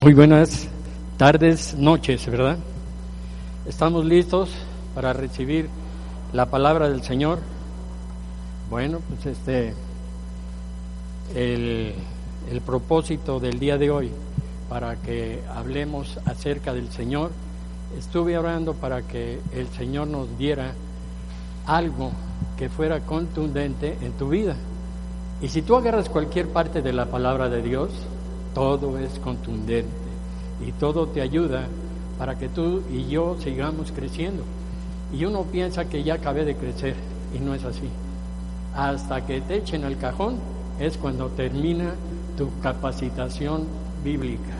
Muy buenas tardes, noches, ¿verdad? ¿Estamos listos para recibir la palabra del Señor? Bueno, pues este, el, el propósito del día de hoy, para que hablemos acerca del Señor, estuve orando para que el Señor nos diera algo que fuera contundente en tu vida. Y si tú agarras cualquier parte de la palabra de Dios, todo es contundente y todo te ayuda para que tú y yo sigamos creciendo. Y uno piensa que ya acabé de crecer y no es así. Hasta que te echen al cajón es cuando termina tu capacitación bíblica.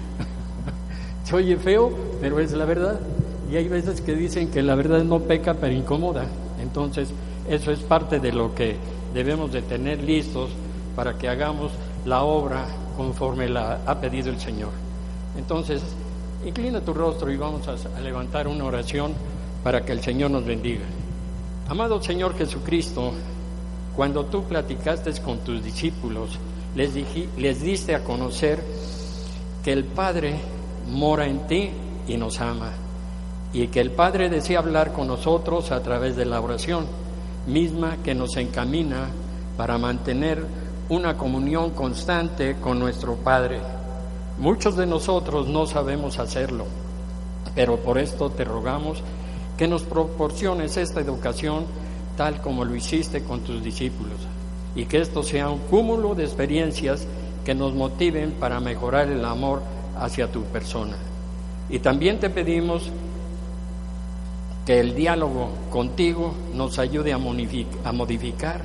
Se oye feo, pero es la verdad. Y hay veces que dicen que la verdad no peca, pero incomoda. Entonces, eso es parte de lo que debemos de tener listos para que hagamos la obra conforme la ha pedido el Señor. Entonces, inclina tu rostro y vamos a, levantar una oración para que el Señor nos bendiga. Amado Señor Jesucristo, cuando tú platicaste con tus discípulos, les, les diste a conocer que el Padre mora en ti y nos ama, y que el Padre desea hablar con nosotros a través de la oración, misma que nos encamina para mantener una comunión constante con nuestro Padre. Muchos de nosotros no sabemos hacerlo, pero por esto te rogamos que nos proporciones esta educación tal como lo hiciste con tus discípulos y que esto sea un cúmulo de experiencias que nos motiven para mejorar el amor hacia tu persona. Y también te pedimos que el diálogo contigo nos ayude a modificar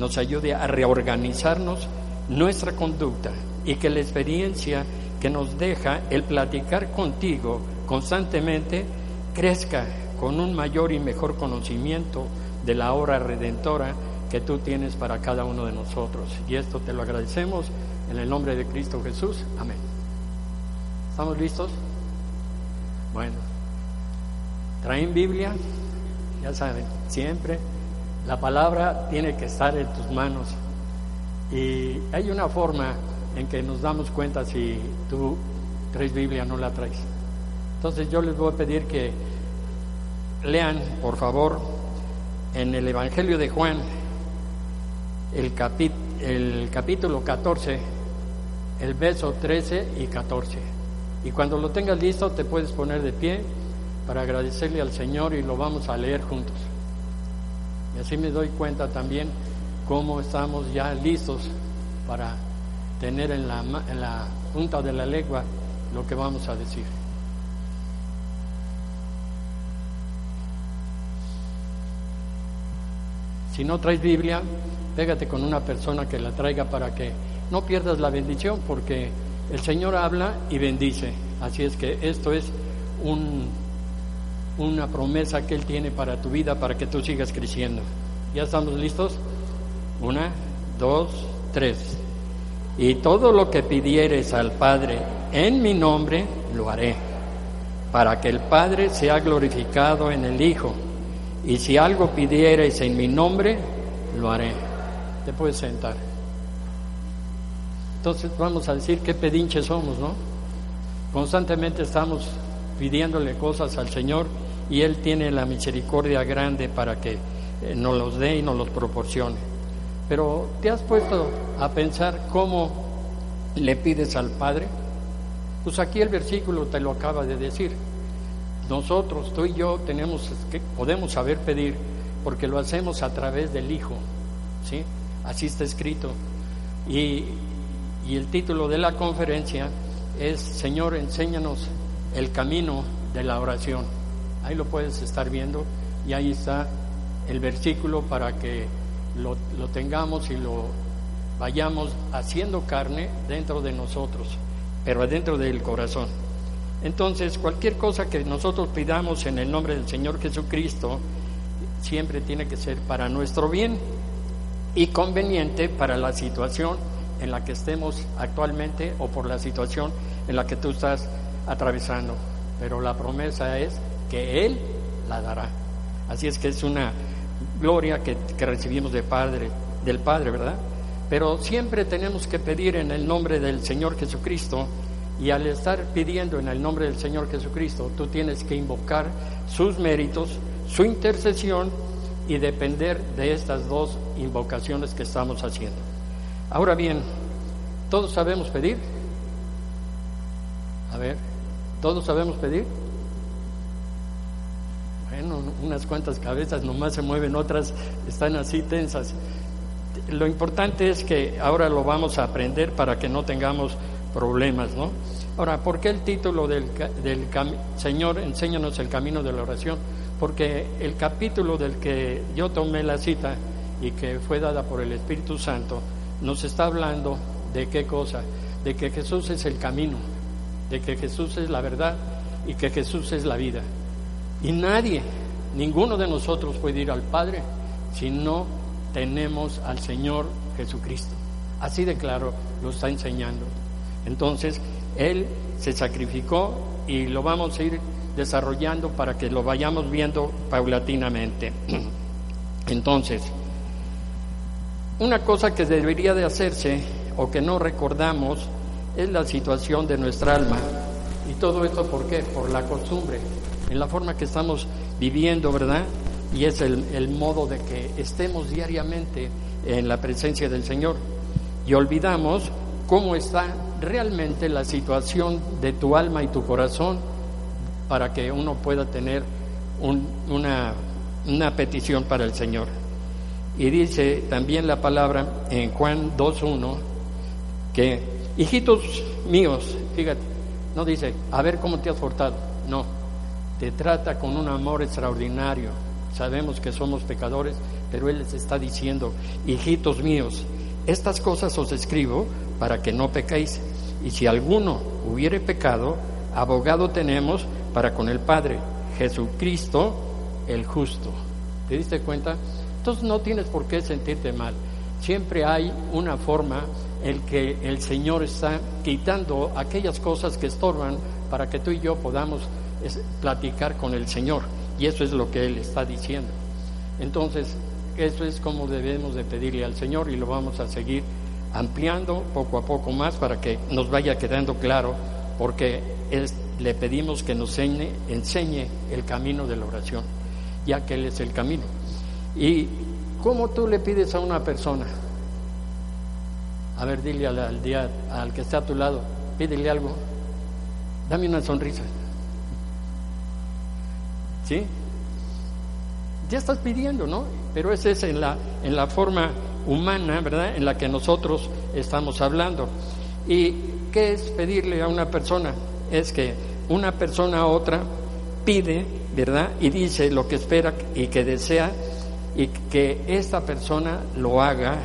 nos ayude a reorganizarnos nuestra conducta y que la experiencia que nos deja el platicar contigo constantemente crezca con un mayor y mejor conocimiento de la obra redentora que tú tienes para cada uno de nosotros. Y esto te lo agradecemos en el nombre de Cristo Jesús. Amén. ¿Estamos listos? Bueno, traen Biblia, ya saben, siempre la palabra tiene que estar en tus manos. Y hay una forma en que nos damos cuenta si tú traes Biblia o no la traes. Entonces yo les voy a pedir que lean, por favor, en el Evangelio de Juan, el, el capítulo 14, el verso 13 y 14. Y cuando lo tengas listo te puedes poner de pie para agradecerle al Señor y lo vamos a leer juntos. Así me doy cuenta también cómo estamos ya listos para tener en la, en la punta de la lengua lo que vamos a decir. Si no traes Biblia, pégate con una persona que la traiga para que no pierdas la bendición, porque el Señor habla y bendice. Así es que esto es un, una promesa que Él tiene para tu vida, para que tú sigas creciendo. ¿Ya estamos listos? Una, dos, tres. Y todo lo que pidieres al Padre en mi nombre, lo haré, para que el Padre sea glorificado en el Hijo. Y si algo pidieres en mi nombre, lo haré. Te puedes sentar. Entonces vamos a decir qué pedinches somos, ¿no? Constantemente estamos pidiéndole cosas al Señor y Él tiene la misericordia grande para que eh, nos los dé y nos los proporcione. Pero ¿te has puesto a pensar cómo le pides al Padre? Pues aquí el versículo te lo acaba de decir. Nosotros, tú y yo, tenemos que, podemos saber pedir porque lo hacemos a través del Hijo. ¿sí? Así está escrito. Y, y el título de la conferencia es Señor, enséñanos el camino de la oración. Ahí lo puedes estar viendo y ahí está el versículo para que lo, tengamos y lo vayamos haciendo carne dentro de nosotros. pero adentro del corazón. Entonces, cualquier cosa que nosotros pidamos en el nombre del Señor Jesucristo, siempre tiene que ser para nuestro bien y conveniente para la situación en la que estemos actualmente o por la situación en la que tú estás atravesando. Pero la promesa es que Él la dará. Así es que es una gloria que, recibimos de Padre, del Padre, ¿verdad? Pero siempre tenemos que pedir en el nombre del Señor Jesucristo y al estar pidiendo en el nombre del Señor Jesucristo, tú tienes que invocar sus méritos, su intercesión y depender de estas dos invocaciones que estamos haciendo. Ahora bien, ¿todos sabemos pedir? A ver, ¿todos sabemos pedir? Unas cuantas cabezas nomás se mueven, otras están así tensas. Lo importante es que ahora lo vamos a aprender para que no tengamos problemas, ¿no? Ahora, ¿por qué el título del, del Señor, enséñanos el camino de la oración? Porque el capítulo del que yo tomé la cita y que fue dada por el Espíritu Santo, nos está hablando de qué cosa, de que Jesús es el camino, de que Jesús es la verdad y que Jesús es la vida. Y nadie, ninguno de nosotros puede ir al Padre si no tenemos al Señor Jesucristo. Así de claro lo está enseñando. Entonces, Él se sacrificó y lo vamos a ir desarrollando para que lo vayamos viendo paulatinamente. Entonces, una cosa que debería de hacerse o que no recordamos es la situación de nuestra alma. ¿Y todo esto por qué? Por la costumbre, en la forma que estamos viviendo, ¿verdad? Y es el, modo de que estemos diariamente en la presencia del Señor. Y olvidamos cómo está realmente la situación de tu alma y tu corazón para que uno pueda tener una, una petición para el Señor. Y dice también la palabra en Juan 2.1 que, hijitos míos, fíjate, no dice, a ver cómo te has portado, no, te trata con un amor extraordinario. Sabemos que somos pecadores, pero Él les está diciendo, hijitos míos, estas cosas os escribo para que no pequéis. Y si alguno hubiere pecado, abogado tenemos para con el Padre, Jesucristo el justo. ¿Te diste cuenta? Entonces no tienes por qué sentirte mal. Siempre hay una forma en que el Señor está quitando aquellas cosas que estorban para que tú y yo podamos platicar con el Señor. Y eso es lo que Él está diciendo. Entonces, eso es como debemos de pedirle al Señor y lo vamos a seguir ampliando poco a poco más para que nos vaya quedando claro, porque le pedimos que nos enseñe, el camino de la oración, ya que Él es el camino. ¿Y cómo tú le pides a una persona? A ver, dile al, día, al que está a tu lado, pídele algo, dame una sonrisa. ¿Sí? Ya estás pidiendo, ¿no? Pero esa es en la, en la forma humana, ¿verdad? En la que nosotros estamos hablando. ¿Y qué es pedirle a una persona? Es que una persona a otra pide, ¿verdad? Y dice lo que espera y que desea y que esta persona lo haga,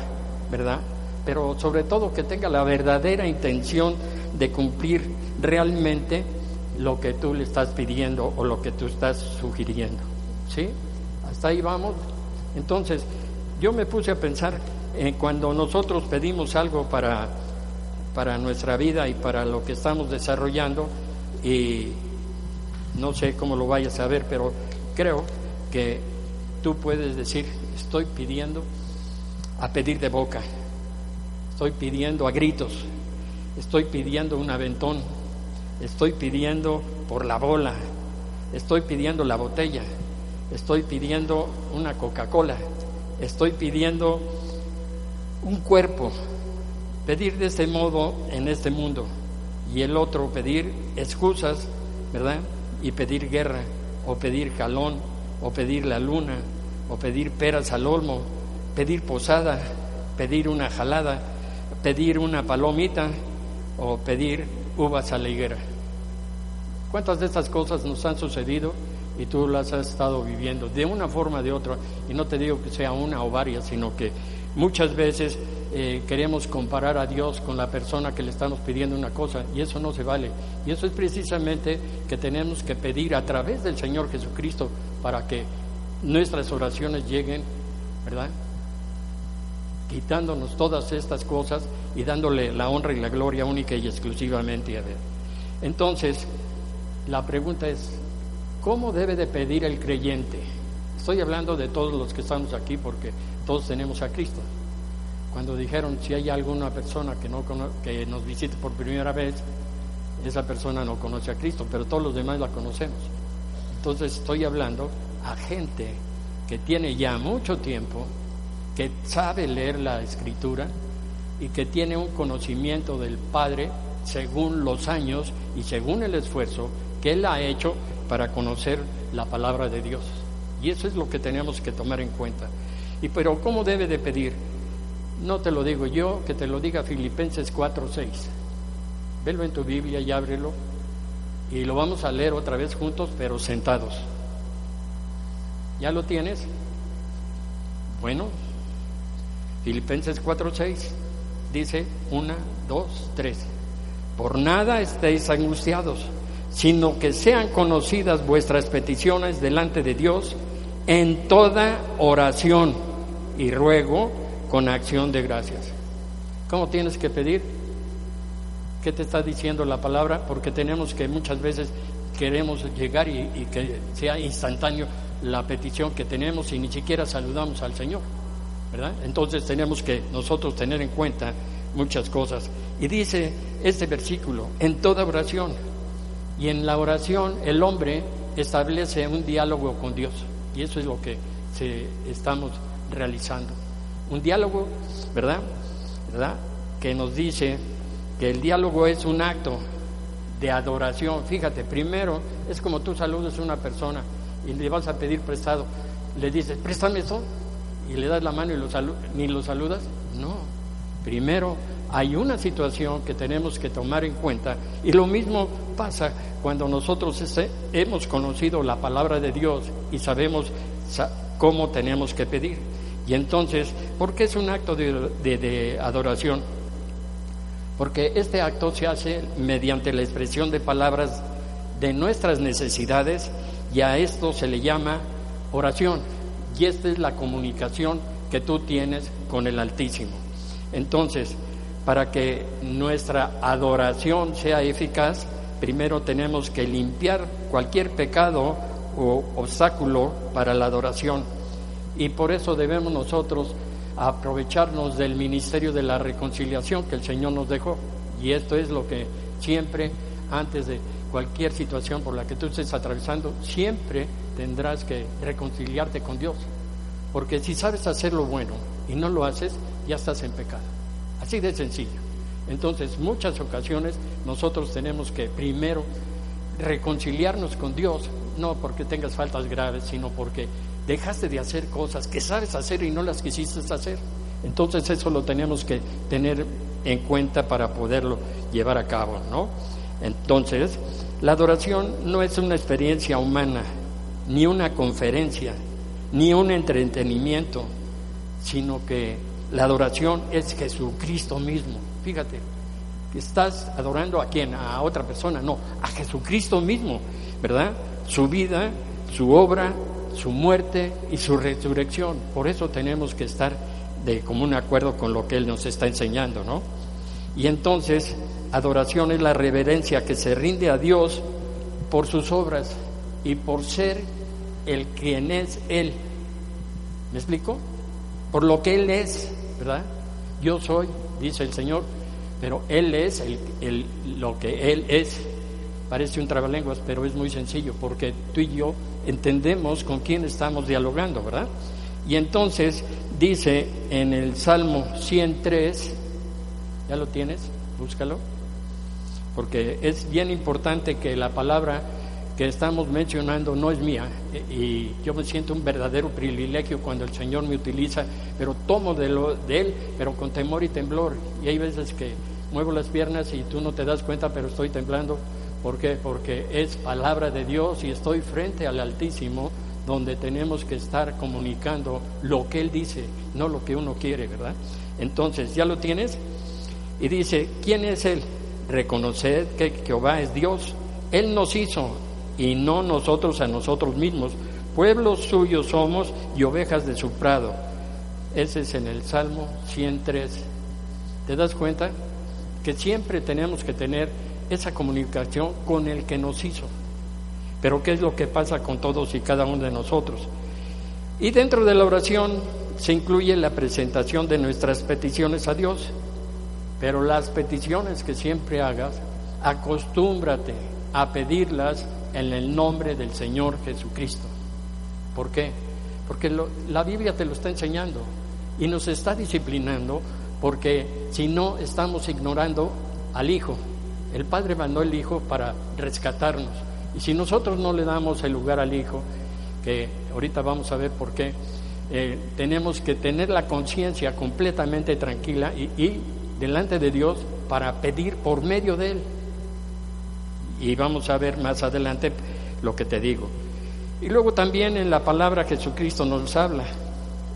¿verdad? Pero sobre todo que tenga la verdadera intención de cumplir realmente lo que tú le estás pidiendo o lo que tú estás sugiriendo. ¿Sí? Hasta ahí vamos. Entonces, yo me puse a pensar en cuando nosotros pedimos algo para, para nuestra vida y para lo que estamos desarrollando, y no sé cómo lo vayas a ver, pero creo que tú puedes decir, estoy pidiendo a pedir de boca, estoy pidiendo a gritos, estoy pidiendo un aventón, estoy pidiendo por la bola, estoy pidiendo la botella, estoy pidiendo una Coca-Cola, estoy pidiendo un cuerpo, pedir de ese modo en este mundo. Y el otro pedir excusas, ¿verdad? Y pedir guerra o pedir calón o pedir la luna o pedir peras al olmo, pedir posada, pedir una jalada, pedir una palomita o pedir uvas a la higuera. ¿Cuántas de estas cosas nos han sucedido y tú las has estado viviendo de una forma o de otra? Y no te digo que sea una o varias, sino que Muchas veces eh, queremos comparar a Dios con la persona que le estamos pidiendo una cosa y eso no se vale. Y eso es precisamente que tenemos que pedir a través del Señor Jesucristo para que nuestras oraciones lleguen, ¿verdad? Quitándonos todas estas cosas y dándole la honra y la gloria única y exclusivamente a Él. Entonces, la pregunta es, ¿cómo debe de pedir el creyente? Estoy hablando de todos los que estamos aquí porque todos tenemos a Cristo. Cuando dijeron si hay alguna persona que, no que nos visite por primera vez, esa persona no conoce a Cristo, pero todos los demás la conocemos. Entonces estoy hablando a gente que tiene ya mucho tiempo, que sabe leer la escritura y que tiene un conocimiento del Padre según los años y según el esfuerzo que Él ha hecho para conocer la palabra de Dios. Y eso es lo que tenemos que tomar en cuenta. Y pero ¿cómo debe de pedir? No te lo digo yo, que te lo diga Filipenses 4:6. Velo en tu Biblia y ábrelo. Y lo vamos a leer otra vez juntos, pero sentados. ¿Ya lo tienes? Bueno, Filipenses 4:6 dice una, dos, tres. Por nada estéis angustiados, sino que sean conocidas vuestras peticiones delante de Dios en toda oración y ruego con acción de gracias. ¿Cómo tienes que pedir? ¿Qué te está diciendo la palabra? Porque tenemos que muchas veces queremos llegar y, y que sea instantáneo la petición que tenemos y ni siquiera saludamos al Señor. Entonces tenemos que nosotros tener en cuenta muchas cosas. Y dice este versículo, en toda oración. Y en la oración el hombre establece un diálogo con Dios. Y eso es lo que se, estamos realizando. Un diálogo, ¿verdad? ¿verdad? Que nos dice que el diálogo es un acto de adoración. Fíjate, primero es como tú saludas a una persona y le vas a pedir prestado. Le dices, préstame eso, y le das la mano y lo ni lo saludas. No, primero hay una situación que tenemos que tomar en cuenta y lo mismo pasa cuando nosotros hemos conocido la palabra de Dios y sabemos cómo tenemos que pedir. Y entonces, ¿por qué es un acto de, adoración? Porque este acto se hace mediante la expresión de palabras de nuestras necesidades y a esto se le llama oración. Y esta es la comunicación que tú tienes con el Altísimo. Entonces, para que nuestra adoración sea eficaz, primero tenemos que limpiar cualquier pecado o obstáculo para la adoración. Y por eso debemos nosotros aprovecharnos del ministerio de la reconciliación que el Señor nos dejó. Y esto es lo que siempre, antes de cualquier situación por la que tú estés atravesando, siempre tendrás que reconciliarte con Dios. Porque si sabes hacer lo bueno y no lo haces, ya estás en pecado. Así de sencillo. Entonces, muchas ocasiones nosotros tenemos que primero reconciliarnos con Dios, no porque tengas faltas graves, sino porque dejaste de hacer cosas que sabes hacer y no las quisiste hacer. Entonces eso lo tenemos que tener en cuenta para poderlo llevar a cabo, ¿no? Entonces, la adoración no es una experiencia humana, ni una conferencia, ni un entretenimiento, sino que la adoración es Jesucristo mismo. Fíjate, estás adorando a quién, a otra persona, no, a Jesucristo mismo, ¿verdad? Su vida, su obra, su muerte y su resurrección. Por eso tenemos que estar de común acuerdo con lo que Él nos está enseñando, ¿no? Y entonces, adoración es la reverencia que se rinde a Dios por sus obras y por ser el quien es Él. ¿Me explico? por lo que Él es, ¿verdad? Yo soy, dice el Señor, pero Él es el, lo que Él es. Parece un trabalenguas, pero es muy sencillo, porque tú y yo entendemos con quién estamos dialogando, ¿verdad? Y entonces dice en el Salmo 103, ¿ya lo tienes? Búscalo, porque es bien importante que la palabra que estamos mencionando no es mía y yo me siento un verdadero privilegio cuando el Señor me utiliza, pero tomo de, lo, de Él, pero con temor y temblor. Y hay veces que muevo las piernas y tú no te das cuenta, pero estoy temblando. ¿Por qué? Porque es palabra de Dios y estoy frente al Altísimo donde tenemos que estar comunicando lo que Él dice, no lo que uno quiere, ¿verdad? Entonces, ¿ya lo tienes? Y dice, ¿quién es Él? Reconoced que Jehová es Dios. Él nos hizo y no nosotros a nosotros mismos. Pueblos suyos somos y ovejas de su prado. Ese es en el Salmo 103. ¿Te das cuenta? Que siempre tenemos que tener esa comunicación con el que nos hizo. Pero ¿qué es lo que pasa con todos y cada uno de nosotros? Y dentro de la oración se incluye la presentación de nuestras peticiones a Dios. Pero las peticiones que siempre hagas, acostúmbrate a pedirlas en el nombre del Señor Jesucristo. ¿Por qué? Porque la Biblia te lo está enseñando y nos está disciplinando porque si no estamos ignorando al Hijo. El Padre mandó el Hijo para rescatarnos. Y si nosotros no le damos el lugar al Hijo, que ahorita vamos a ver por qué, eh, tenemos que tener la conciencia completamente tranquila y delante de Dios para pedir por medio de Él. Y vamos a ver más adelante lo que te digo. Y luego también en la palabra Jesucristo nos habla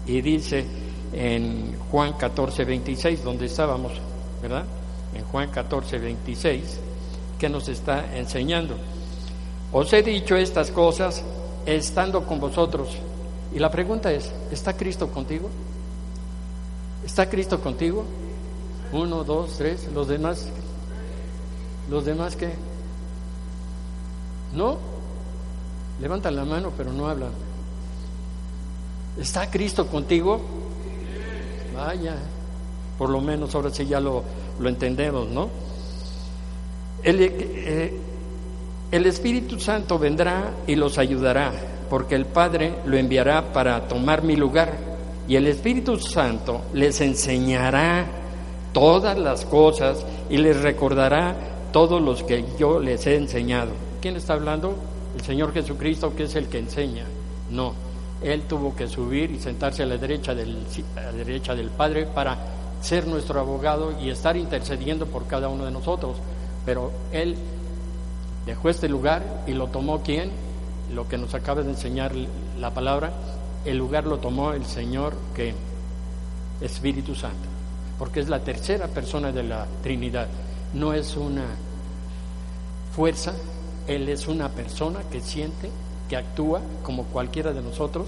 y dice en Juan 14, 26, donde estábamos, ¿verdad? En Juan 14, 26, que nos está enseñando. Os he dicho estas cosas estando con vosotros. Y la pregunta es, ¿está Cristo contigo? ¿Está Cristo contigo? Uno, dos, tres, los demás. ¿Los demás qué? ¿No? Levantan la mano, pero no hablan. ¿Está Cristo contigo? Vaya, por lo menos ahora sí ya lo, lo entendemos, ¿no? El, eh, el Espíritu Santo vendrá y los ayudará, porque el Padre lo enviará para tomar mi lugar. Y el Espíritu Santo les enseñará todas las cosas y les recordará todos los que yo les he enseñado. ¿Quién está hablando? El Señor Jesucristo, que es el que enseña. No, Él tuvo que subir y sentarse a la derecha del, a derecha del Padre para ser nuestro abogado y estar intercediendo por cada uno de nosotros. Pero Él dejó este lugar y lo tomó quién? Lo que nos acaba de enseñar la palabra, el lugar lo tomó el Señor que Espíritu Santo porque es la tercera persona de la Trinidad. No es una fuerza, Él es una persona que siente, que actúa como cualquiera de nosotros,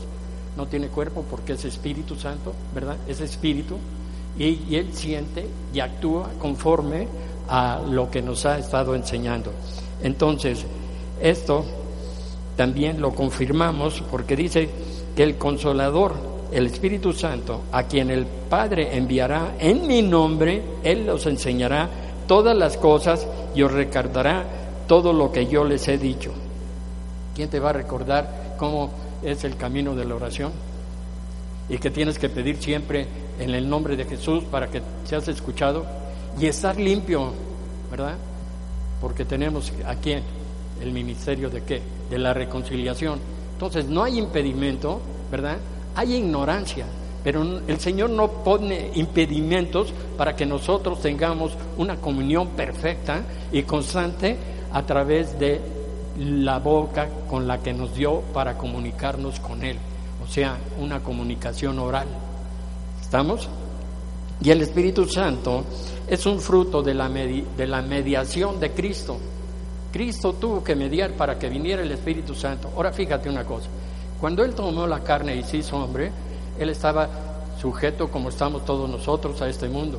no tiene cuerpo porque es Espíritu Santo, ¿verdad? Es Espíritu, y, Él siente y actúa conforme a lo que nos ha estado enseñando. Entonces, esto también lo confirmamos porque dice que el consolador el Espíritu Santo, a quien el Padre enviará en mi nombre, Él os enseñará todas las cosas y os recordará todo lo que yo les he dicho. ¿Quién te va a recordar cómo es el camino de la oración? Y que tienes que pedir siempre en el nombre de Jesús para que seas escuchado y estar limpio, ¿verdad? Porque tenemos aquí el ministerio de qué? De la reconciliación. Entonces no hay impedimento, ¿verdad? Hay ignorancia, pero el Señor no pone impedimentos para que nosotros tengamos una comunión perfecta y constante a través de la boca con la que nos dio para comunicarnos con Él, o sea, una comunicación oral. ¿Estamos? Y el Espíritu Santo es un fruto de la, de la mediación de Cristo. Cristo tuvo que mediar para que viniera el Espíritu Santo. Ahora fíjate una cosa, cuando Él tomó la carne y se hizo hombre, Él estaba sujeto como estamos todos nosotros a este mundo.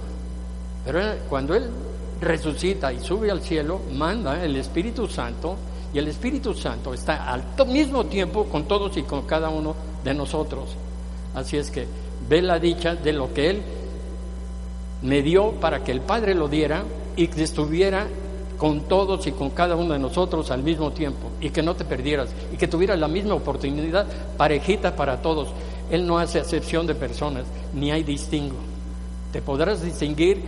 Pero cuando Él resucita y sube al cielo, manda el Espíritu Santo y el Espíritu Santo está al mismo tiempo con todos y con cada uno de nosotros. Así es que ve la dicha de lo que Él me dio para que el Padre lo diera y que estuviera con todos y con cada uno de nosotros al mismo tiempo y que no te perdieras y que tuvieras la misma oportunidad parejita para todos. Él no hace acepción de personas, ni hay distingo. Te podrás distinguir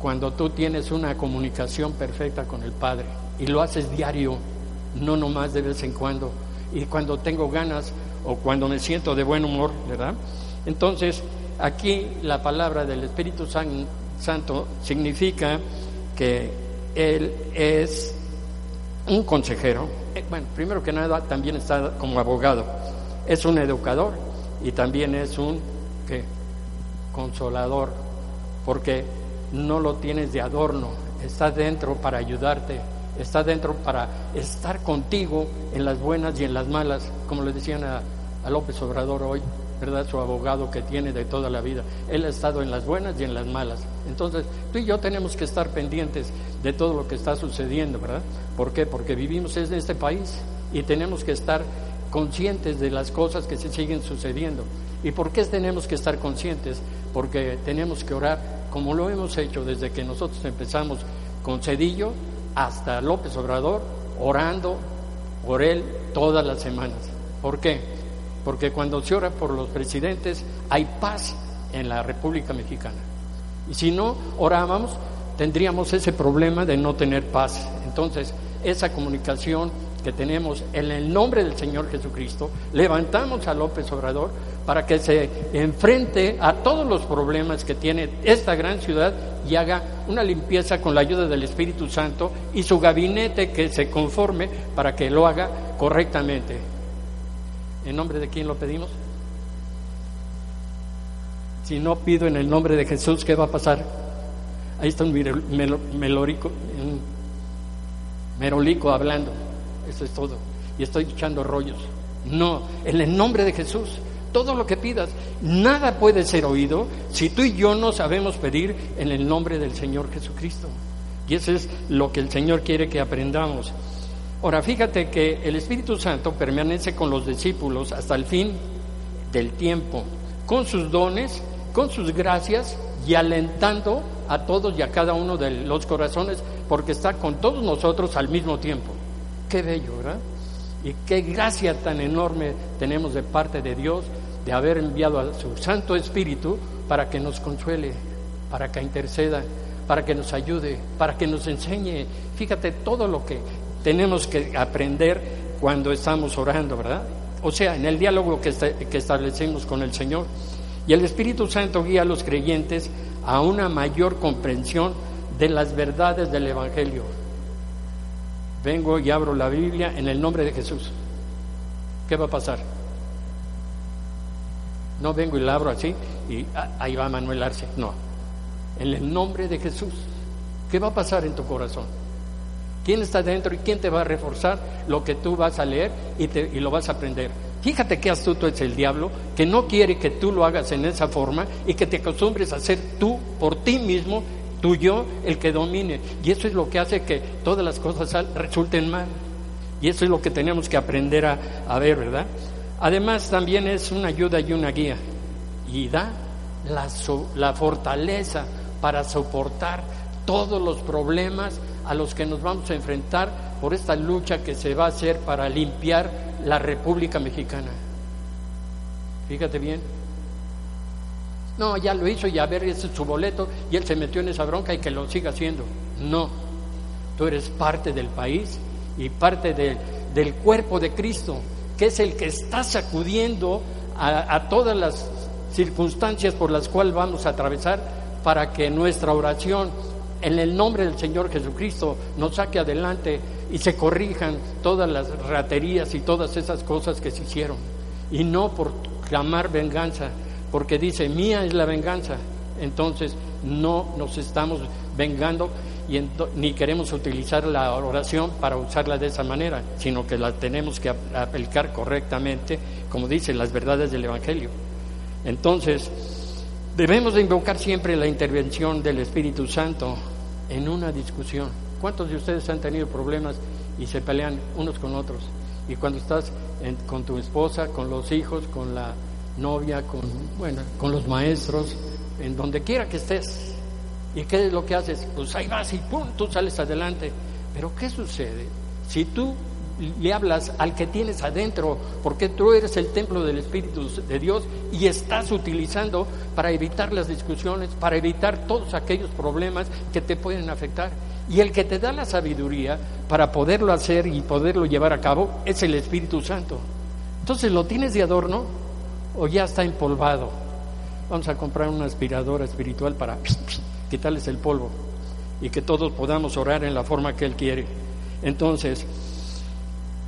cuando tú tienes una comunicación perfecta con el Padre y lo haces diario, no nomás de vez en cuando. Y cuando tengo ganas o cuando me siento de buen humor, ¿verdad? Entonces, aquí la palabra del Espíritu Santo significa que él es un consejero. Eh, bueno, primero que nada, también está como abogado. es un educador y también es un consolador, porque no lo tienes de adorno, está dentro para ayudarte, está dentro para estar contigo en las buenas y en las malas, como le decían a, a López Obrador hoy, ¿verdad? Su abogado que tiene de toda la vida. Él ha estado en las buenas y en las malas. Entonces, tú y yo tenemos que estar pendientes de todo lo que está sucediendo, ¿verdad? ¿Por qué? Porque vivimos en este país y tenemos que estar conscientes de las cosas que se siguen sucediendo. ¿Y por qué tenemos que estar conscientes? Porque tenemos que orar como lo hemos hecho desde que nosotros empezamos con Cedillo hasta López Obrador, orando por él todas las semanas. ¿Por qué? Porque cuando se ora por los presidentes hay paz en la República Mexicana. Y si no orábamos, tendríamos ese problema de no tener paz. Entonces, esa comunicación que tenemos en el nombre del Señor Jesucristo, levantamos a López Obrador para que se enfrente a todos los problemas que tiene esta gran ciudad y haga una limpieza con la ayuda del Espíritu Santo y su gabinete que se conforme para que lo haga correctamente. ¿En nombre de quién lo pedimos? Si no pido en el nombre de Jesús, ¿qué va a pasar? Ahí está un merolico hablando. Eso es todo. Y estoy echando rollos. No, en el nombre de Jesús, todo lo que pidas, nada puede ser oído si tú y yo no sabemos pedir en el nombre del Señor Jesucristo. Y eso es lo que el Señor quiere que aprendamos. Ahora, fíjate que el Espíritu Santo permanece con los discípulos hasta el fin del tiempo, con sus dones, con sus gracias y alentando a todos y a cada uno de los corazones, porque está con todos nosotros al mismo tiempo. Qué bello, ¿verdad? Y qué gracia tan enorme tenemos de parte de Dios de haber enviado a su Santo Espíritu para que nos consuele, para que interceda, para que nos ayude, para que nos enseñe. Fíjate todo lo que tenemos que aprender cuando estamos orando, ¿verdad? O sea, en el diálogo que, que establecemos con el Señor. Y el Espíritu Santo guía a los creyentes a una mayor comprensión de las verdades del Evangelio. Vengo y abro la Biblia en el nombre de Jesús. ¿Qué va a pasar? No vengo y la abro así y ah, ahí va Manuel Arce. No. En el nombre de Jesús. ¿Qué va a pasar en tu corazón? ¿Quién está dentro y quién te va a reforzar lo que tú vas a leer y, te, y lo vas a aprender? Fíjate qué astuto es el diablo, que no quiere que tú lo hagas en esa forma y que te acostumbres a ser tú por ti mismo tuyo el que domine. Y eso es lo que hace que todas las cosas resulten mal. Y eso es lo que tenemos que aprender a, ver, ¿verdad? Además, también es una ayuda y una guía. Y da la, la fortaleza para soportar todos los problemas a los que nos vamos a enfrentar por esta lucha que se va a hacer para limpiar la República Mexicana. Fíjate bien, no, ya lo hizo y a ver, ese es su boleto y él se metió en esa bronca y que lo siga haciendo. No, tú eres parte del país y parte del cuerpo de Cristo, que es el que está sacudiendo a, a todas las circunstancias por las cuales vamos a atravesar para que nuestra oración en el nombre del Señor Jesucristo nos saque adelante y se corrijan todas las raterías y todas esas cosas que se hicieron. Y no por clamar venganza, porque dice, mía es la venganza. Entonces no nos estamos vengando y ni queremos utilizar la oración para usarla de esa manera, sino que la tenemos que aplicar correctamente, como dicen las verdades del Evangelio. Entonces, debemos de invocar siempre la intervención del Espíritu Santo en una discusión. ¿Cuántos de ustedes han tenido problemas y se pelean unos con otros? Y cuando estás con tu esposa, con los hijos, con la novia, con, bueno, con los maestros, en donde quiera que estés. ¿Y qué es lo que haces? Pues ahí vas y pum, tú sales adelante. Pero ¿qué sucede? Si tú le hablas al que tienes adentro, porque tú eres el templo del Espíritu de Dios y estás utilizando para evitar las discusiones, para evitar todos aquellos problemas que te pueden afectar. Y el que te da la sabiduría para poderlo hacer y poderlo llevar a cabo es el Espíritu Santo. Entonces lo tienes de adorno, o ya está empolvado. Vamos a comprar una aspiradora espiritual para quitarles el polvo y que todos podamos orar en la forma que Él quiere. Entonces,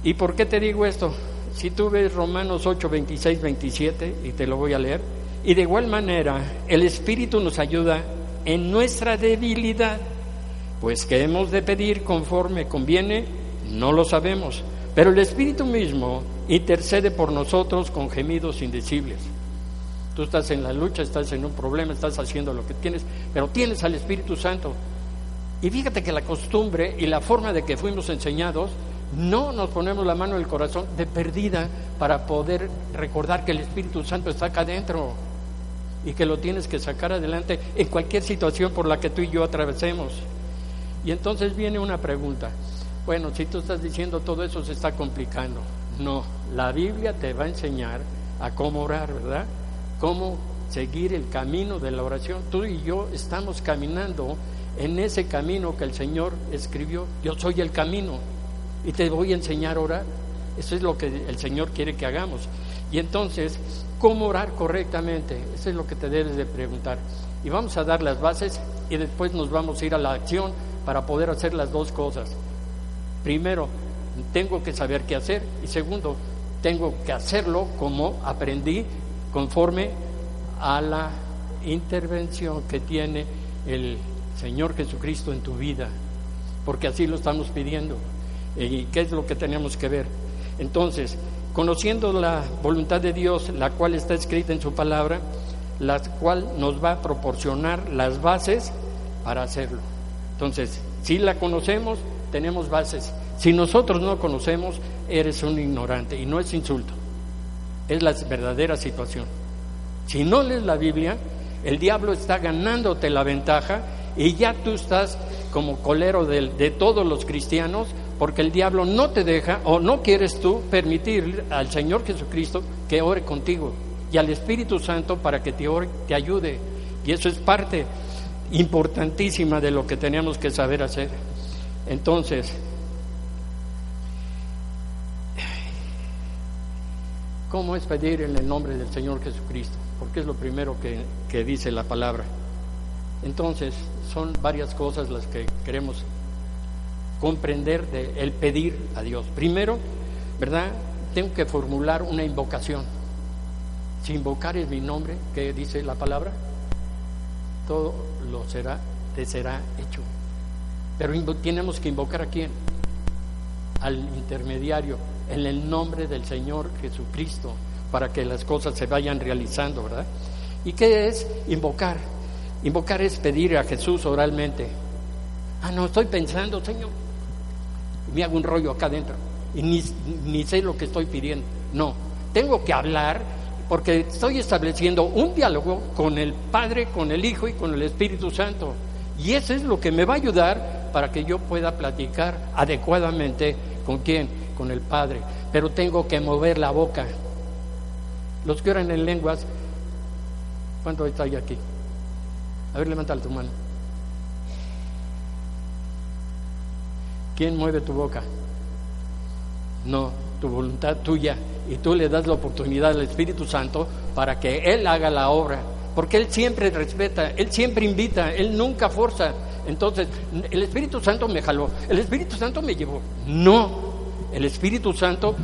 ¿y por qué te digo esto? si tú ves Romanos 8, 26, 27, y te lo voy a leer, y de igual manera el Espíritu nos ayuda en nuestra debilidad, pues que hemos de pedir conforme conviene, no lo sabemos, pero el Espíritu mismo intercede por nosotros con gemidos indecibles. Tú estás en la lucha, estás en un problema, estás haciendo lo que tienes, pero tienes al Espíritu Santo. Y fíjate que la costumbre y la forma de que fuimos enseñados, no nos ponemos la mano en el corazón de perdida para poder recordar que el Espíritu Santo está acá adentro y que lo tienes que sacar adelante en cualquier situación por la que tú y yo atravesemos. Y entonces viene una pregunta. Bueno, si tú estás diciendo todo eso se está complicando. No, la Biblia te va a enseñar a cómo orar, ¿verdad? Cómo seguir el camino de la oración. Tú y yo estamos caminando en ese camino que el Señor escribió. Yo soy el camino y te voy a enseñar a orar. Eso es lo que el Señor quiere que hagamos. Y entonces, ¿cómo orar correctamente? Eso es lo que te debes de preguntar. Y vamos a dar las bases y después nos vamos a ir a la acción para poder hacer las dos cosas. Primero, tengo que saber qué hacer y segundo, tengo que hacerlo como aprendí conforme a la intervención que tiene el Señor Jesucristo en tu vida, porque así lo estamos pidiendo. ¿Y qué es lo que tenemos que ver? Entonces, conociendo la voluntad de Dios, la cual está escrita en su palabra, la cual nos va a proporcionar las bases para hacerlo. Entonces, si la conocemos, tenemos bases. Si nosotros no conocemos, eres un ignorante y no es insulto, es la verdadera situación. Si no lees la Biblia, el diablo está ganándote la ventaja y ya tú estás como colero de, de, todos los cristianos porque el diablo no te deja o no quieres tú permitir al Señor Jesucristo que ore contigo y al Espíritu Santo para que te, ore, te ayude. Y eso es parte importantísima de lo que tenemos que saber hacer. Entonces, ¿cómo es pedir en el nombre del Señor Jesucristo? Porque es lo primero que, que dice la palabra. Entonces, son varias cosas las que queremos comprender de el pedir a Dios. Primero, ¿verdad? Tengo que formular una invocación. Si invocar es mi nombre, ¿qué dice la palabra? Todo lo será, te será hecho. Pero tenemos que invocar a quién? Al intermediario, en el nombre del Señor Jesucristo, para que las cosas se vayan realizando, ¿verdad? ¿Y qué es invocar? Invocar es pedir a Jesús oralmente. Ah, no, estoy pensando, Señor. Me hago un rollo acá adentro y ni, ni sé lo que estoy pidiendo. No, tengo que hablar porque estoy estableciendo un diálogo con el Padre, con el Hijo y con el Espíritu Santo. Y eso es lo que me va a ayudar para que yo pueda platicar adecuadamente con quién, con el Padre. Pero tengo que mover la boca. Los que oran en lenguas, ¿cuánto está aquí? A ver, levanta tu mano. ¿Quién mueve tu boca? No, tu voluntad tuya. Y tú le das la oportunidad al Espíritu Santo para que Él haga la obra. Porque Él siempre respeta, Él siempre invita, Él nunca forza. Entonces, el Espíritu Santo me jaló, el Espíritu Santo me llevó. No, el Espíritu Santo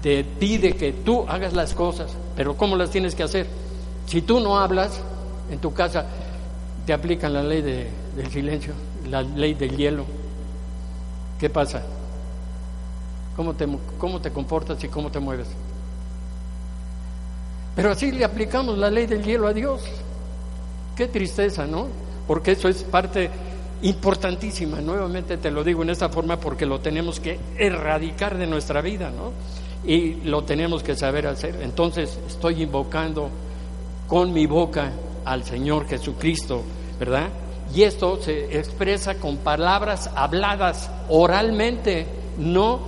te pide que tú hagas las cosas, pero ¿cómo las tienes que hacer? Si tú no hablas en tu casa, te aplican la ley de, del silencio, la ley del hielo. ¿Qué pasa? ¿Cómo te, ¿Cómo te comportas y cómo te mueves? Pero así le aplicamos la ley del hielo a Dios. Qué tristeza, ¿no? Porque eso es parte importantísima. Nuevamente te lo digo en esta forma porque lo tenemos que erradicar de nuestra vida, ¿no? Y lo tenemos que saber hacer. Entonces estoy invocando con mi boca al Señor Jesucristo, ¿verdad? Y esto se expresa con palabras habladas oralmente, no,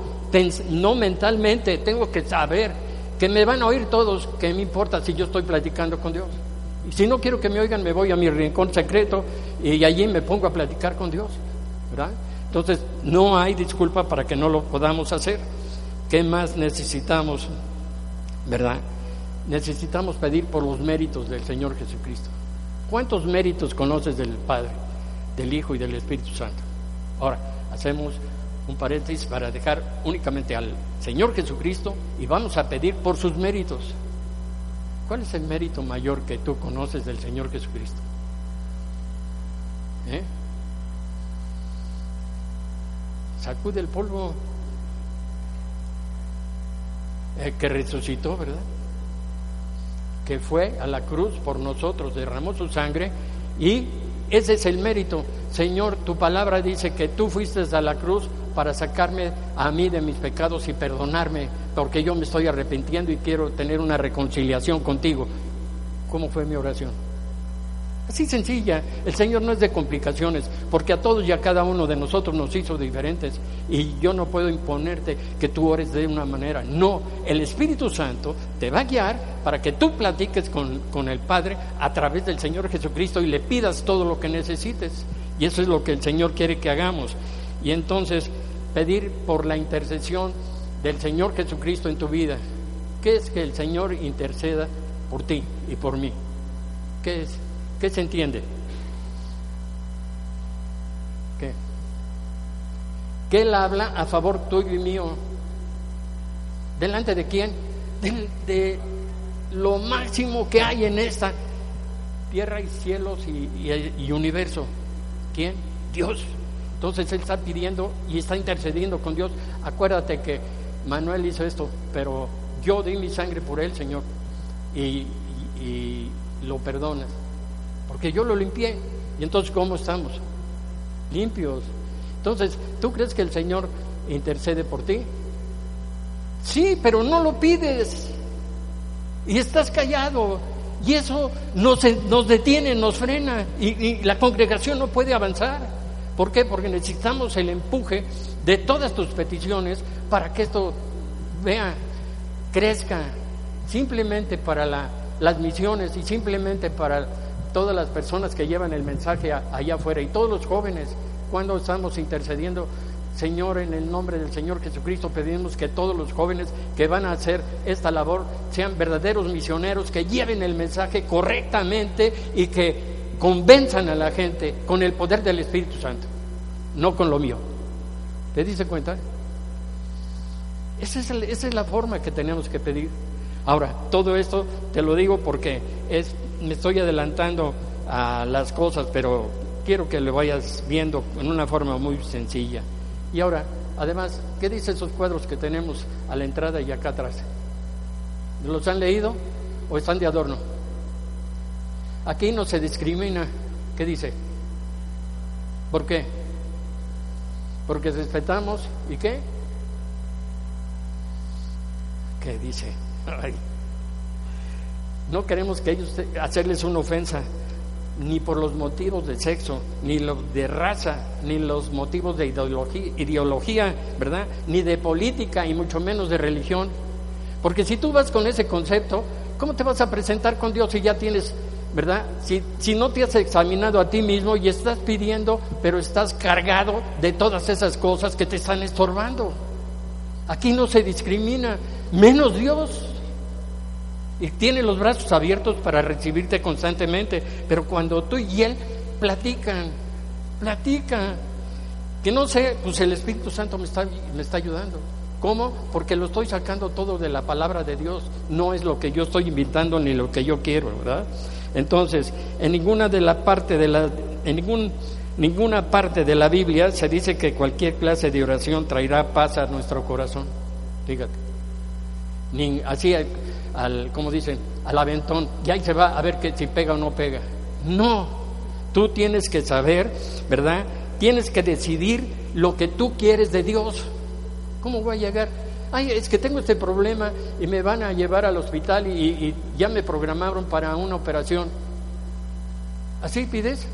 no mentalmente. Tengo que saber que me van a oír todos, ¿qué me importa si yo estoy platicando con Dios? Y si no quiero que me oigan, me voy a mi rincón secreto y allí me pongo a platicar con Dios, ¿verdad? Entonces, no hay disculpa para que no lo podamos hacer. ¿Qué más necesitamos, verdad? necesitamos pedir por los méritos del Señor Jesucristo. ¿Cuántos méritos conoces del Padre, del Hijo y del Espíritu Santo? Ahora, hacemos un paréntesis para dejar únicamente al Señor Jesucristo y vamos a pedir por sus méritos. ¿Cuál es el mérito mayor que tú conoces del Señor Jesucristo? ¿Eh? Sacude el polvo eh, que resucitó, ¿verdad? Que fue a la cruz por nosotros, derramó su sangre y ese es el mérito. Señor, tu palabra dice que tú fuiste a la cruz para sacarme a mí de mis pecados y perdonarme, porque yo me estoy arrepintiendo y quiero tener una reconciliación contigo. ¿Cómo fue mi oración? Así sencilla, el Señor no es de complicaciones, porque a todos y a cada uno de nosotros nos hizo diferentes y yo no puedo imponerte que tú ores de una manera. No, el Espíritu Santo te va a guiar para que tú platiques con, con el Padre a través del Señor Jesucristo y le pidas todo lo que necesites. Y eso es lo que el Señor quiere que hagamos. Y entonces pedir por la intercesión del Señor Jesucristo en tu vida. ¿Qué es que el Señor interceda por ti y por mí? ¿Qué es? ¿Qué se entiende? ¿Qué? Que Él habla a favor tuyo y mío. ¿Delante de quién? De, lo máximo que hay en esta tierra y cielos y universo. ¿Quién? Dios. Entonces él está pidiendo y está intercediendo con Dios. Acuérdate que Manuel hizo esto, pero yo di mi sangre por él, Señor, y, lo perdonas. Porque yo lo limpié. Y entonces, ¿cómo estamos? Limpios. Entonces, ¿tú crees que el Señor intercede por ti? Sí, pero no lo pides. Y estás callado. Y eso nos, detiene, nos frena. y la congregación no puede avanzar. ¿Por qué? Porque necesitamos el empuje de todas tus peticiones para que esto vea, crezca, simplemente para las misiones y simplemente para todas las personas que llevan el mensaje allá afuera y todos los jóvenes, cuando estamos intercediendo, Señor, en el nombre del Señor Jesucristo pedimos que todos los jóvenes que van a hacer esta labor sean verdaderos misioneros, que lleven el mensaje correctamente y que convenzan a la gente con el poder del Espíritu Santo, no con lo mío. ¿Te dice cuenta? Esa es, esa es la forma que tenemos que pedir. Ahora, todo esto te lo digo porque es, me estoy adelantando a las cosas, pero quiero que lo vayas viendo en una forma muy sencilla. Y ahora, además, ¿qué dicen esos cuadros que tenemos a la entrada y acá atrás? ¿Los han leído o están de adorno? Aquí no se discrimina. ¿Qué dice? ¿Por qué? Porque respetamos y qué? ¿Qué dice? No queremos que ellos hacerles una ofensa ni por los motivos de sexo, ni los de raza, ni los motivos de ideología, ideología, ¿verdad? Ni de política y mucho menos de religión. Porque si tú vas con ese concepto, ¿cómo te vas a presentar con Dios si ya tienes ¿verdad? Si, si no te has examinado a ti mismo y estás pidiendo, pero estás cargado de todas esas cosas que te están estorbando. Aquí no se discrimina, menos Dios. Y tiene los brazos abiertos para recibirte constantemente, pero cuando tú y Él platican, platican, que no sé, pues el Espíritu Santo me está, me está ayudando. ¿Cómo? Porque lo estoy sacando todo de la palabra de Dios, no es lo que yo estoy invitando ni lo que yo quiero, ¿verdad? Entonces, en ninguna de la parte de la, en ningún, ninguna parte de la Biblia se dice que cualquier clase de oración traerá paz a nuestro corazón. Fíjate. Ni así al, como dicen, al aventón, y ahí se va a ver que si pega o no pega. No, tú tienes que saber, ¿verdad? Tienes que decidir lo que tú quieres de Dios. ¿Cómo voy a llegar? ay, es que tengo este problema y me van a llevar al hospital y, ya me programaron para una operación. ¿Así pides?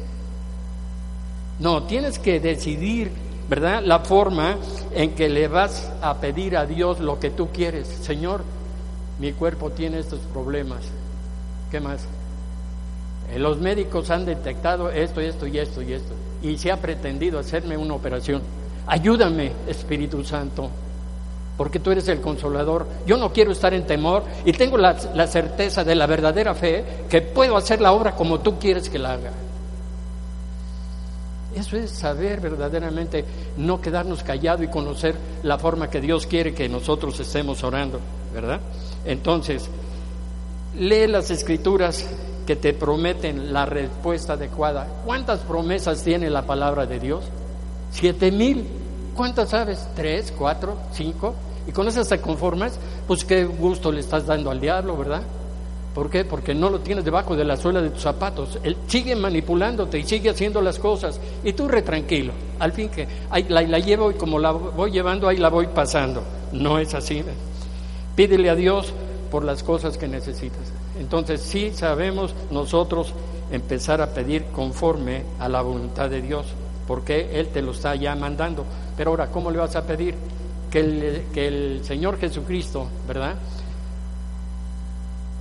No, tienes que decidir, ¿verdad? La forma en que le vas a pedir a Dios lo que tú quieres. Señor, mi cuerpo tiene estos problemas. ¿Qué más? Eh, los médicos han detectado esto, esto y esto y esto. Y se ha pretendido hacerme una operación. Ayúdame, Espíritu Santo porque tú eres el consolador. Yo no quiero estar en temor y tengo la, certeza de la verdadera fe que puedo hacer la obra como tú quieres que la haga. Eso es saber verdaderamente, no quedarnos callados y conocer la forma que Dios quiere que nosotros estemos orando, ¿verdad? Entonces, lee las escrituras que te prometen la respuesta adecuada. ¿Cuántas promesas tiene la palabra de Dios? Siete mil. ¿Cuántas sabes? ¿Tres, cuatro, cinco? Y con esas te conformas, pues qué gusto le estás dando al diablo, ¿verdad? ¿Por qué? Porque no lo tienes debajo de la suela de tus zapatos. Él sigue manipulándote y sigue haciendo las cosas. Y tú re tranquilo. Al fin que la, la llevo y como la voy llevando, ahí la voy pasando. No es así. Pídele a Dios por las cosas que necesitas. Entonces sí sabemos nosotros empezar a pedir conforme a la voluntad de Dios, porque Él te lo está ya mandando. Pero ahora, ¿cómo le vas a pedir? Que el, Señor Jesucristo, ¿verdad?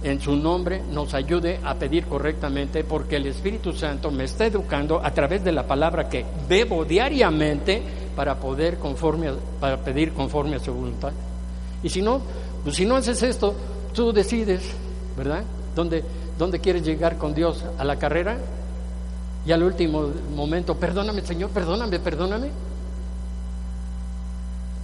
En su nombre nos ayude a pedir correctamente, porque el Espíritu Santo me está educando a través de la palabra que bebo diariamente para poder conforme para pedir conforme a su voluntad. Y si no, pues si no haces esto, tú decides ¿verdad? ¿Dónde, ¿Dónde quieres llegar con Dios? ¿A la carrera? Y al último momento, perdóname Señor, perdóname, perdóname.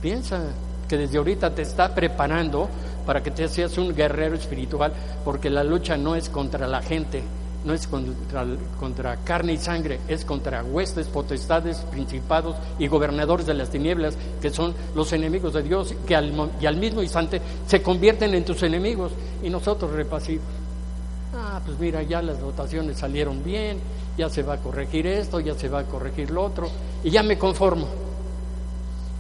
Piensa que desde ahorita te está preparando para que te seas un guerrero espiritual, porque la lucha no es contra la gente, no es contra, contra, carne y sangre, es contra huestes, potestades, principados y gobernadores de las tinieblas, que son los enemigos de Dios, que al, y al mismo instante se convierten en tus enemigos. Y nosotros repasivos. Ah, pues mira, ya las votaciones salieron bien, ya se va a corregir esto, ya se va a corregir lo otro, y ya me conformo.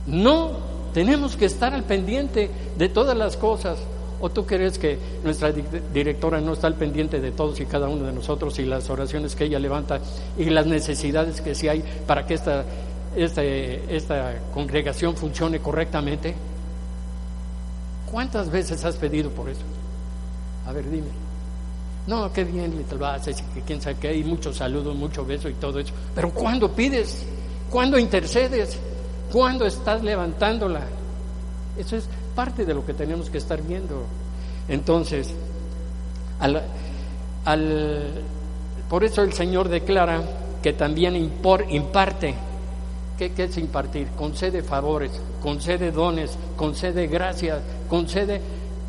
No, tenemos que estar al pendiente de todas las cosas. ¿O tú crees que nuestra directora no está al pendiente de todos y cada uno de nosotros y las oraciones que ella levanta y las necesidades que sí hay para que esta, esta, esta congregación funcione correctamente? ¿Cuántas veces has pedido por eso? A ver, dime. No, qué bien, Little Bases, que quién sabe qué, y muchos saludos, mucho beso y todo eso. Pero ¿cuándo pides? ¿Cuándo intercedes? ¿Cuándo estás levantándola? Eso es parte de lo que tenemos que estar viendo. Entonces, al, por eso el Señor declara que también impor, imparte. ¿Qué, ¿Qué, es impartir? Concede favores, concede dones, concede gracias, concede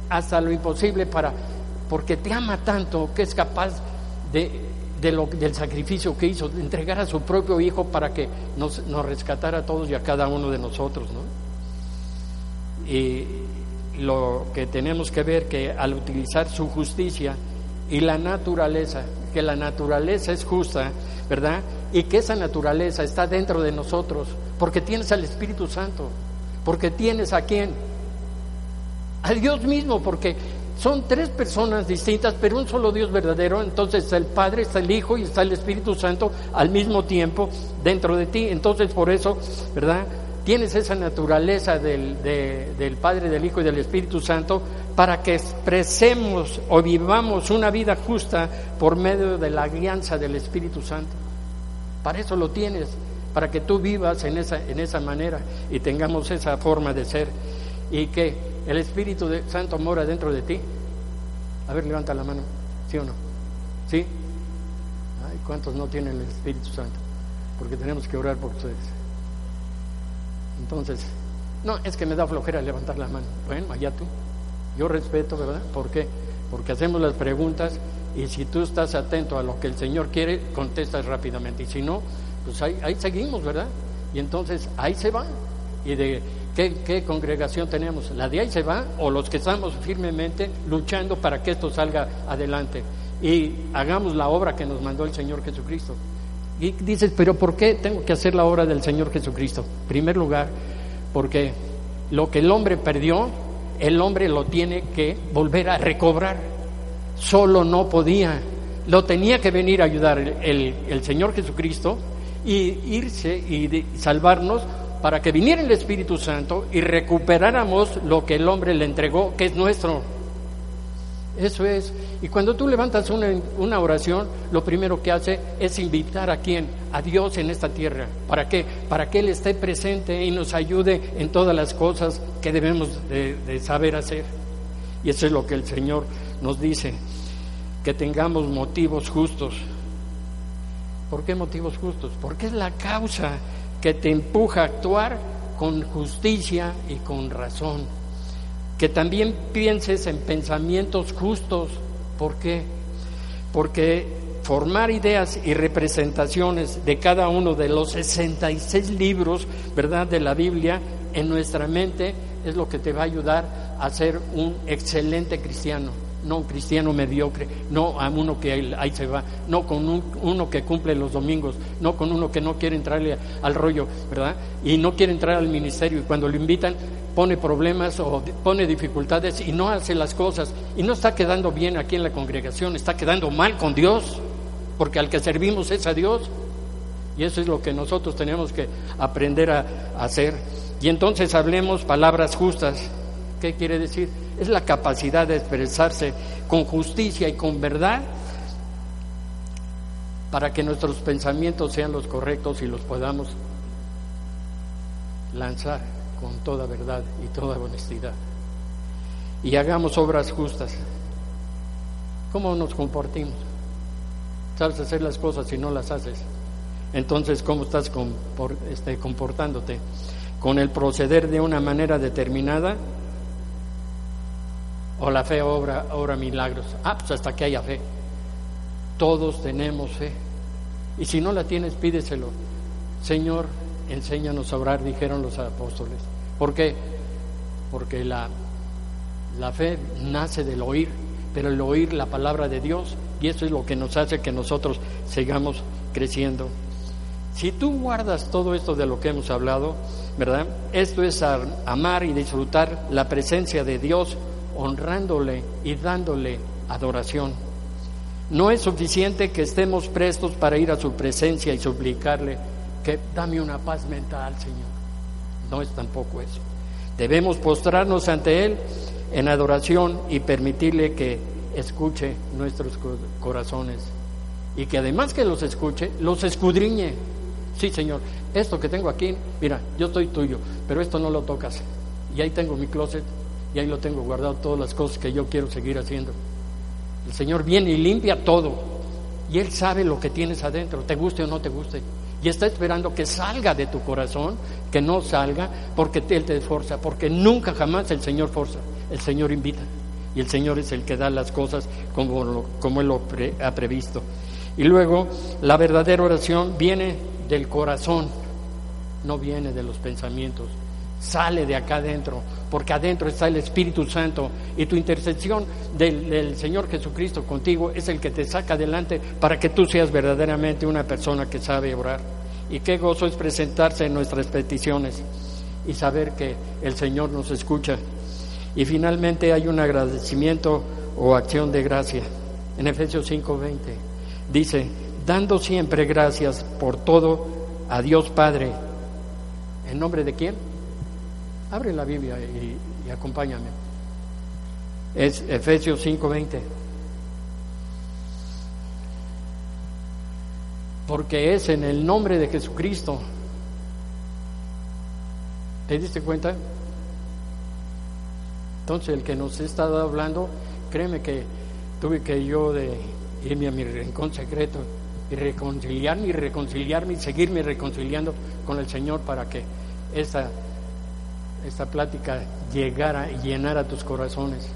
hasta lo imposible para, porque te ama tanto que es capaz de, de lo, del sacrificio que hizo, de entregar a su propio Hijo para que nos, nos rescatara a todos y a cada uno de nosotros, ¿no? Y lo que tenemos que ver que al utilizar su justicia y la naturaleza, que la naturaleza es justa, ¿verdad? Y que esa naturaleza está dentro de nosotros, porque tienes al Espíritu Santo, porque tienes a quién? A Dios mismo, porque son tres personas distintas, pero un solo Dios verdadero. Entonces está el Padre, está el Hijo y está el Espíritu Santo al mismo tiempo dentro de ti. Entonces por eso, ¿verdad? Tienes esa naturaleza del, del, Padre, del Hijo y del Espíritu Santo para que expresemos o vivamos una vida justa por medio de la alianza del Espíritu Santo. Para eso lo tienes, para que tú vivas en esa, en esa manera y tengamos esa forma de ser y que el Espíritu Santo mora dentro de ti. A ver, levanta la mano, ¿sí o no? ¿Sí? Ay, ¿cuántos no tienen el Espíritu Santo? Porque tenemos que orar por ustedes. Entonces, no, es que me da flojera levantar la mano. Bueno, allá tú. Yo respeto, ¿verdad? ¿Por qué? Porque hacemos las preguntas y si tú estás atento a lo que el Señor quiere, contestas rápidamente. Y si no, pues ahí, ahí seguimos, ¿verdad? Y entonces ahí se va. ¿Y de qué, qué congregación tenemos? ¿La de ahí se va o los que estamos firmemente luchando para que esto salga adelante? Y hagamos la obra que nos mandó el Señor Jesucristo. Y dices, pero ¿por qué tengo que hacer la obra del Señor Jesucristo? En primer lugar, porque lo que el hombre perdió, el hombre lo tiene que volver a recobrar. Solo no podía. Lo tenía que venir a ayudar el, el, Señor Jesucristo y irse y salvarnos para que viniera el Espíritu Santo y recuperáramos lo que el hombre le entregó, que es nuestro. Eso es. Y cuando tú levantas una, oración, lo primero que hace es invitar a quién? A Dios en esta tierra. ¿Para qué? Para que Él esté presente y nos ayude en todas las cosas que debemos de, de saber hacer. Y eso es lo que el Señor nos dice, que tengamos motivos justos. ¿Por qué motivos justos? Porque es la causa que te empuja a actuar con justicia y con razón. Que también pienses en pensamientos justos. ¿Por qué? Porque formar ideas y representaciones de cada uno de los 66 libros, ¿verdad?, de la Biblia en nuestra mente es lo que te va a ayudar a ser un excelente cristiano, no un cristiano mediocre, no a uno que ahí se va, no con uno que cumple los domingos, no con uno que no quiere entrarle al rollo, ¿verdad? Y no quiere entrar al ministerio y cuando lo invitan pone problemas o pone dificultades y no hace las cosas y no está quedando bien aquí en la congregación, está quedando mal con Dios, porque al que servimos es a Dios. Y eso es lo que nosotros tenemos que aprender a hacer. Y entonces hablemos palabras justas. ¿Qué quiere decir? Es la capacidad de expresarse con justicia y con verdad para que nuestros pensamientos sean los correctos y los podamos lanzar con toda verdad y toda honestidad. Y hagamos obras justas. ¿Cómo nos comportimos? ¿Sabes hacer las cosas si no las haces? Entonces, ¿cómo estás este, comportándote? con el proceder de una manera determinada o la fe obra, obra milagros. Ah, pues hasta que haya fe. Todos tenemos fe. Y si no la tienes, pídeselo. Señor, enséñanos a orar, dijeron los apóstoles. ¿Por qué? Porque la, la fe nace del oír, pero el oír la palabra de Dios, y eso es lo que nos hace que nosotros sigamos creciendo. Si tú guardas todo esto de lo que hemos hablado, ¿verdad? Esto es amar y disfrutar la presencia de Dios, honrándole y dándole adoración. No es suficiente que estemos prestos para ir a su presencia y suplicarle que dame una paz mental, Señor. No es tampoco eso. Debemos postrarnos ante Él en adoración y permitirle que escuche nuestros corazones y que además que los escuche, los escudriñe Sí, Señor, esto que tengo aquí, mira, yo estoy tuyo, pero esto no lo tocas. Y ahí tengo mi closet y ahí lo tengo guardado todas las cosas que yo quiero seguir haciendo. El Señor viene y limpia todo. Y Él sabe lo que tienes adentro, te guste o no te guste. Y está esperando que salga de tu corazón, que no salga, porque Él te esforza, porque nunca jamás el Señor forza, el Señor invita. Y el Señor es el que da las cosas como, como Él lo ha previsto. Y luego la verdadera oración viene del corazón, no viene de los pensamientos, sale de acá adentro, porque adentro está el Espíritu Santo y tu intercesión del, Señor Jesucristo contigo es el que te saca adelante para que tú seas verdaderamente una persona que sabe orar. Y qué gozo es presentarse en nuestras peticiones y saber que el Señor nos escucha. Y finalmente hay un agradecimiento o acción de gracia. En Efesios 5:20 dice, dando siempre gracias por todo a Dios Padre. ¿En nombre de quién? Abre la Biblia y, acompáñame. Es Efesios 5:20. Porque es en el nombre de Jesucristo. ¿Te diste cuenta? Entonces el que nos estado hablando, créeme que tuve que yo irme a mi rincón secreto y reconciliarme y reconciliarme y seguirme reconciliando con el Señor para que esta, esta plática llegara y llenara tus corazones,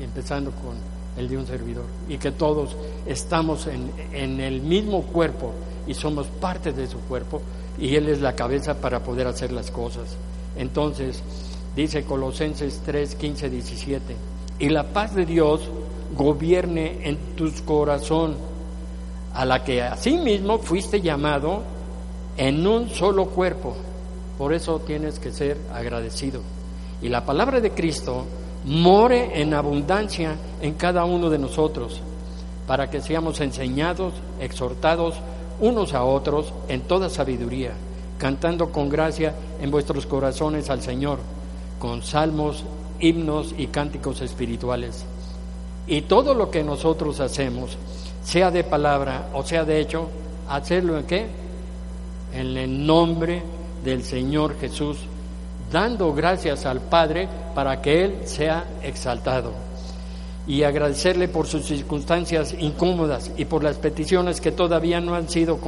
empezando con el de un servidor, y que todos estamos en, en el mismo cuerpo y somos parte de su cuerpo y Él es la cabeza para poder hacer las cosas. Entonces, dice Colosenses 3, 15, 17, y la paz de Dios gobierne en tus corazón a la que asimismo fuiste llamado en un solo cuerpo. Por eso tienes que ser agradecido. Y la palabra de Cristo more en abundancia en cada uno de nosotros, para que seamos enseñados, exhortados unos a otros en toda sabiduría, cantando con gracia en vuestros corazones al Señor, con salmos, himnos y cánticos espirituales. Y todo lo que nosotros hacemos, sea de palabra o sea de hecho, hacerlo en qué? En el nombre del Señor Jesús, dando gracias al Padre para que Él sea exaltado. y agradecerle por sus circunstancias incómodas y por las peticiones que todavía no han sido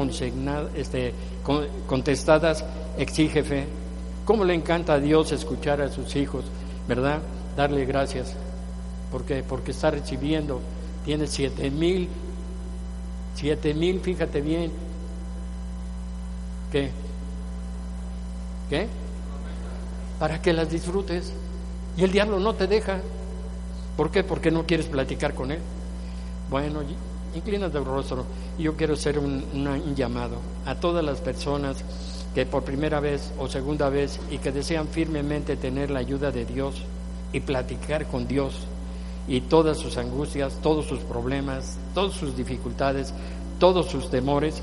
este, contestadas, exige fe. ¿Cómo le encanta a Dios escuchar a sus hijos, verdad? Darle gracias. ¿Por qué? Porque está recibiendo, tiene siete mil, siete mil, fíjate bien. ¿Qué? ¿Qué? Para que las disfrutes. Y el diablo no te deja. ¿Por qué? Porque no quieres platicar con Él. Bueno, inclinas el rostro. Yo quiero hacer un, un llamado a todas las personas que por primera vez o segunda vez y que desean firmemente tener la ayuda de Dios y platicar con Dios y todas sus angustias, todos sus problemas, todas sus dificultades, todos sus temores,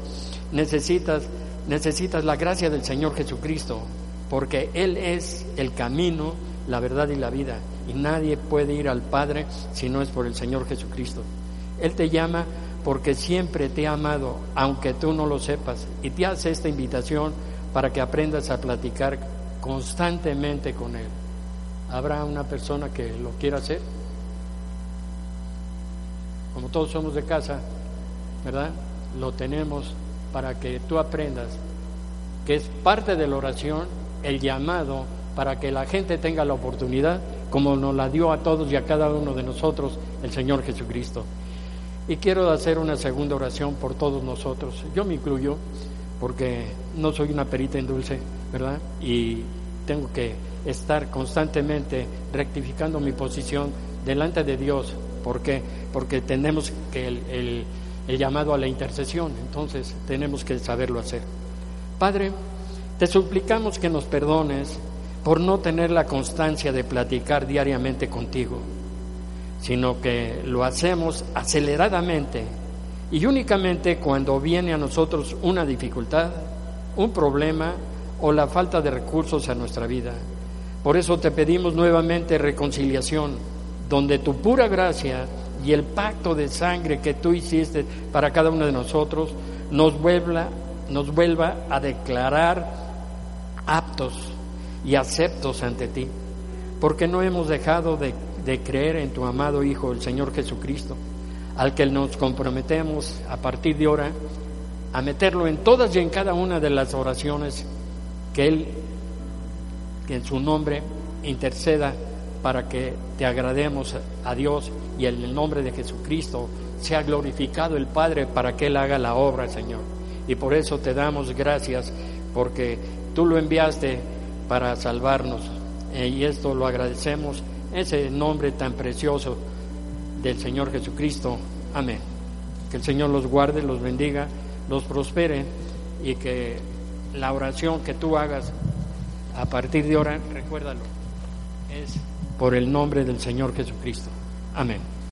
necesitas necesitas la gracia del Señor Jesucristo, porque Él es el camino, la verdad y la vida. Y nadie puede ir al Padre si no es por el Señor Jesucristo. Él te llama porque siempre te ha amado, aunque tú no lo sepas, y te hace esta invitación para que aprendas a platicar constantemente con Él. ¿Habrá una persona que lo quiera hacer? Como todos somos de casa, ¿verdad? Lo tenemos para que tú aprendas que es parte de la oración el llamado para que la gente tenga la oportunidad, como nos la dio a todos y a cada uno de nosotros el Señor Jesucristo. Y quiero hacer una segunda oración por todos nosotros. Yo me incluyo porque no soy una perita en dulce, ¿verdad? Y tengo que estar constantemente rectificando mi posición delante de Dios. ¿Por qué? Porque tenemos que el, el llamado a la intercesión, entonces tenemos que saberlo hacer. Padre, te suplicamos que nos perdones por no tener la constancia de platicar diariamente contigo, sino que lo hacemos aceleradamente y únicamente cuando viene a nosotros una dificultad, un problema o la falta de recursos a nuestra vida. Por eso te pedimos nuevamente reconciliación, donde tu pura gracia y el pacto de sangre que tú hiciste para cada uno de nosotros nos vuelva, nos vuelva a declarar aptos y aceptos ante ti, porque no hemos dejado de, creer en tu amado Hijo, el Señor Jesucristo, al que nos comprometemos a partir de ahora a meterlo en todas y en cada una de las oraciones que Él, que en su nombre, interceda para que te agrademos a Dios y en el nombre de Jesucristo sea glorificado el Padre para que Él haga la obra, Señor. Y por eso te damos gracias, porque tú lo enviaste para salvarnos. Eh, y esto lo agradecemos, ese nombre tan precioso del Señor Jesucristo. Amén. Que el Señor los guarde, los bendiga, los prospere y que la oración que tú hagas a partir de ahora, recuérdalo, es por el nombre del Señor Jesucristo. Amén.